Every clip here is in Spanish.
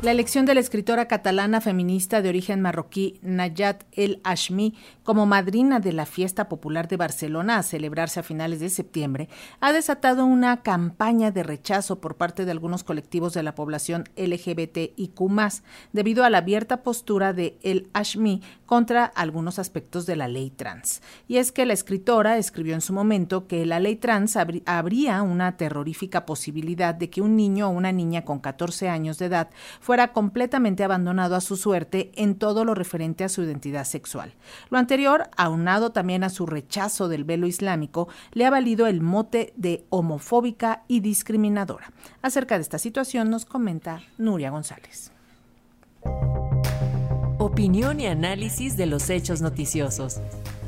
La elección de la escritora catalana feminista de origen marroquí Nayat El Ashmi como madrina de la fiesta popular de Barcelona a celebrarse a finales de septiembre ha desatado una campaña de rechazo por parte de algunos colectivos de la población LGBTIQ debido a la abierta postura de El Ashmi contra algunos aspectos de la ley trans. Y es que la escritora escribió en su momento que la ley trans habría una terrorífica posibilidad de que un niño o una niña con 14 años de edad fuera completamente abandonado a su suerte en todo lo referente a su identidad sexual. Lo anterior, aunado también a su rechazo del velo islámico, le ha valido el mote de homofóbica y discriminadora. Acerca de esta situación nos comenta Nuria González. Opinión y análisis de los hechos noticiosos.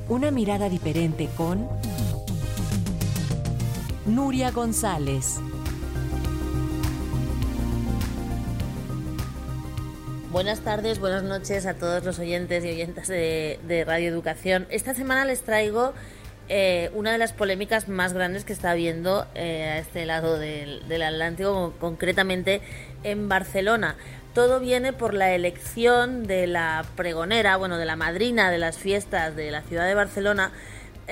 Una mirada diferente con Nuria González. Buenas tardes, buenas noches a todos los oyentes y oyentas de, Radio Educación. Esta semana les traigo eh, una de las polémicas más grandes que está habiendo eh, a este lado del, del Atlántico, concretamente en Barcelona. Todo viene por la elección de la pregonera, bueno, de la madrina de las fiestas de la ciudad de Barcelona,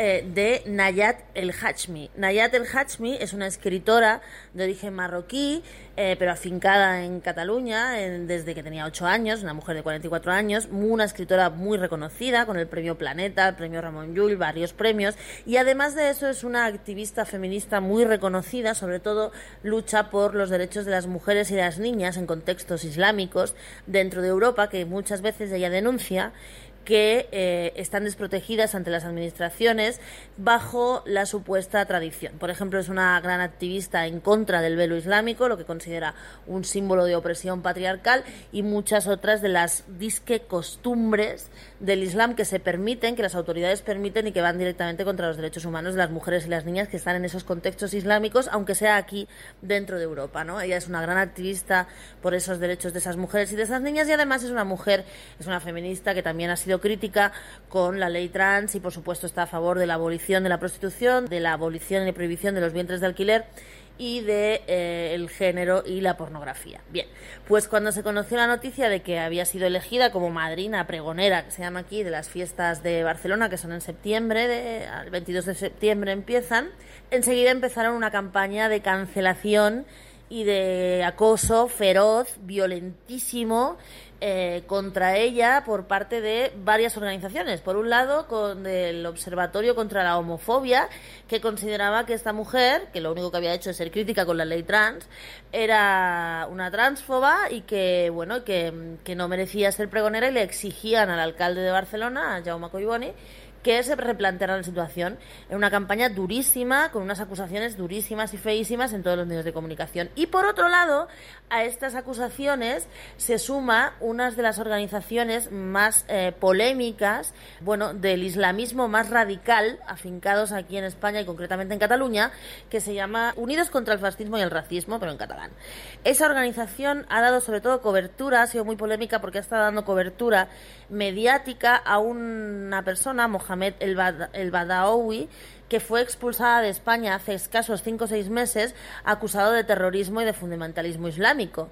eh, de Nayat El Hachmi. Nayat El Hachmi es una escritora de origen marroquí, eh, pero afincada en Cataluña desde que tenía 8 años, una mujer de 44 años, una escritora muy reconocida con el premio Planeta, el premio Ramón Llull, varios premios, y además de eso es una activista feminista muy reconocida, sobre todo lucha por los derechos de las mujeres y las niñas en contextos islámicos dentro de Europa, que muchas veces ella denuncia que eh, están desprotegidas ante las administraciones bajo la supuesta tradición. Por ejemplo, es una gran activista en contra del velo islámico, lo que considera un símbolo de opresión patriarcal, y muchas otras de las disque costumbres del Islam que se permiten, que las autoridades permiten y que van directamente contra los derechos humanos de las mujeres y las niñas que están en esos contextos islámicos, aunque sea aquí dentro de Europa. ¿no? Ella es una gran activista por esos derechos de esas mujeres y de esas niñas y además es una mujer, es una feminista que también ha sido crítica con la ley trans y por supuesto está a favor de la abolición de la prostitución, de la abolición y prohibición de los vientres de alquiler y de eh, el género y la pornografía. Bien, pues cuando se conoció la noticia de que había sido elegida como madrina pregonera, que se llama aquí, de las fiestas de Barcelona, que son en septiembre, de, el 22 de septiembre empiezan, enseguida empezaron una campaña de cancelación y de acoso feroz, violentísimo, eh, contra ella por parte de varias organizaciones. Por un lado, con el Observatorio contra la Homofobia, que consideraba que esta mujer, que lo único que había hecho es ser crítica con la ley trans, era una transfoba y que, bueno, que, que no merecía ser pregonera y le exigían al alcalde de Barcelona, a Jaume Collboni, que se replanteara la situación en una campaña durísima, con unas acusaciones durísimas y feísimas en todos los medios de comunicación. Y por otro lado, a estas acusaciones se suma una de las organizaciones más eh, polémicas, bueno, del islamismo más radical, afincados aquí en España y concretamente en Cataluña, que se llama Unidos contra el Fascismo y el Racismo, pero en catalán. Esa organización ha dado sobre todo cobertura, ha sido muy polémica porque ha estado dando cobertura mediática a una persona, Mohamed El, Badaoui, que fue expulsada de España hace escasos cinco o seis meses acusado de terrorismo y de fundamentalismo islámico.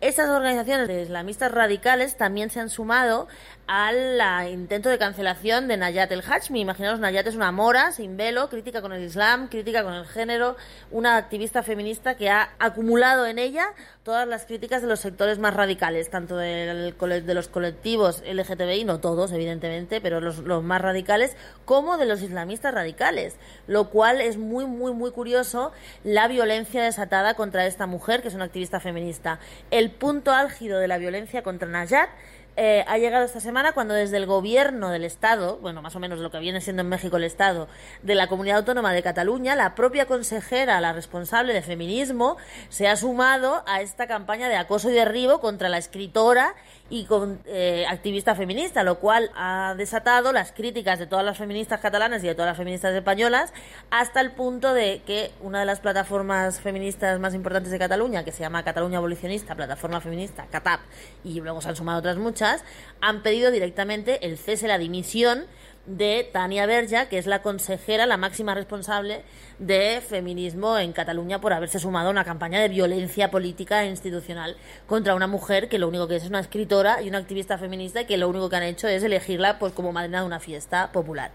Estas organizaciones de islamistas radicales también se han sumado al intento de cancelación de Nayat el Hachmi. Imaginaos, Nayat es una mora sin velo, crítica con el Islam, crítica con el género, una activista feminista que ha acumulado en ella todas las críticas de los sectores más radicales, tanto de, de los colectivos LGTBI, no todos, evidentemente, pero los, los más radicales, como de los islamistas radicales. Lo cual es muy, muy, muy curioso la violencia desatada contra esta mujer, que es una activista feminista. El punto álgido de la violencia contra Nayat eh, ha llegado esta semana cuando desde el gobierno del Estado, bueno, más o menos lo que viene siendo en México el Estado, de la Comunidad Autónoma de Cataluña, la propia consejera, la responsable de feminismo, se ha sumado a esta campaña de acoso y derribo contra la escritora y con eh, activista feminista, lo cual ha desatado las críticas de todas las feministas catalanas y de todas las feministas españolas, hasta el punto de que una de las plataformas feministas más importantes de Cataluña, que se llama Cataluña Abolicionista, Plataforma Feminista, CATAP, y luego se han sumado otras muchas, han pedido directamente el cese, la dimisión de Tania Berja, que es la consejera, la máxima responsable de feminismo en Cataluña por haberse sumado a una campaña de violencia política e institucional contra una mujer que lo único que es es una escritora y una activista feminista y que lo único que han hecho es elegirla pues como madrina de una fiesta popular.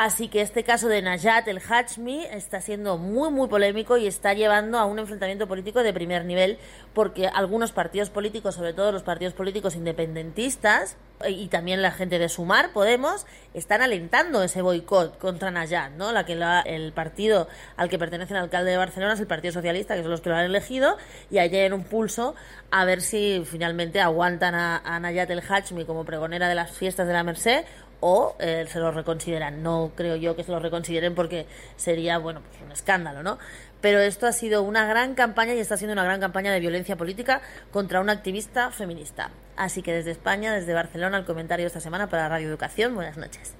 Así que este caso de Najat el Hachmi está siendo muy, muy polémico y está llevando a un enfrentamiento político de primer nivel porque algunos partidos políticos, sobre todo los partidos políticos independentistas y también la gente de Sumar, Podemos, están alentando ese boicot contra Najat, ¿no? La que el partido al que pertenece el alcalde de Barcelona es el Partido Socialista, que son los que lo han elegido, y hay en un pulso a ver si finalmente aguantan a, a Nayat el Hachmi como pregonera de las fiestas de la Merced o eh, se lo reconsideran. No creo yo que se lo reconsideren porque sería, bueno, pues un escándalo, ¿no? Pero esto ha sido una gran campaña y está siendo una gran campaña de violencia política contra una activista feminista. Así que desde España, desde Barcelona, el comentario esta semana para Radio Educación. Buenas noches.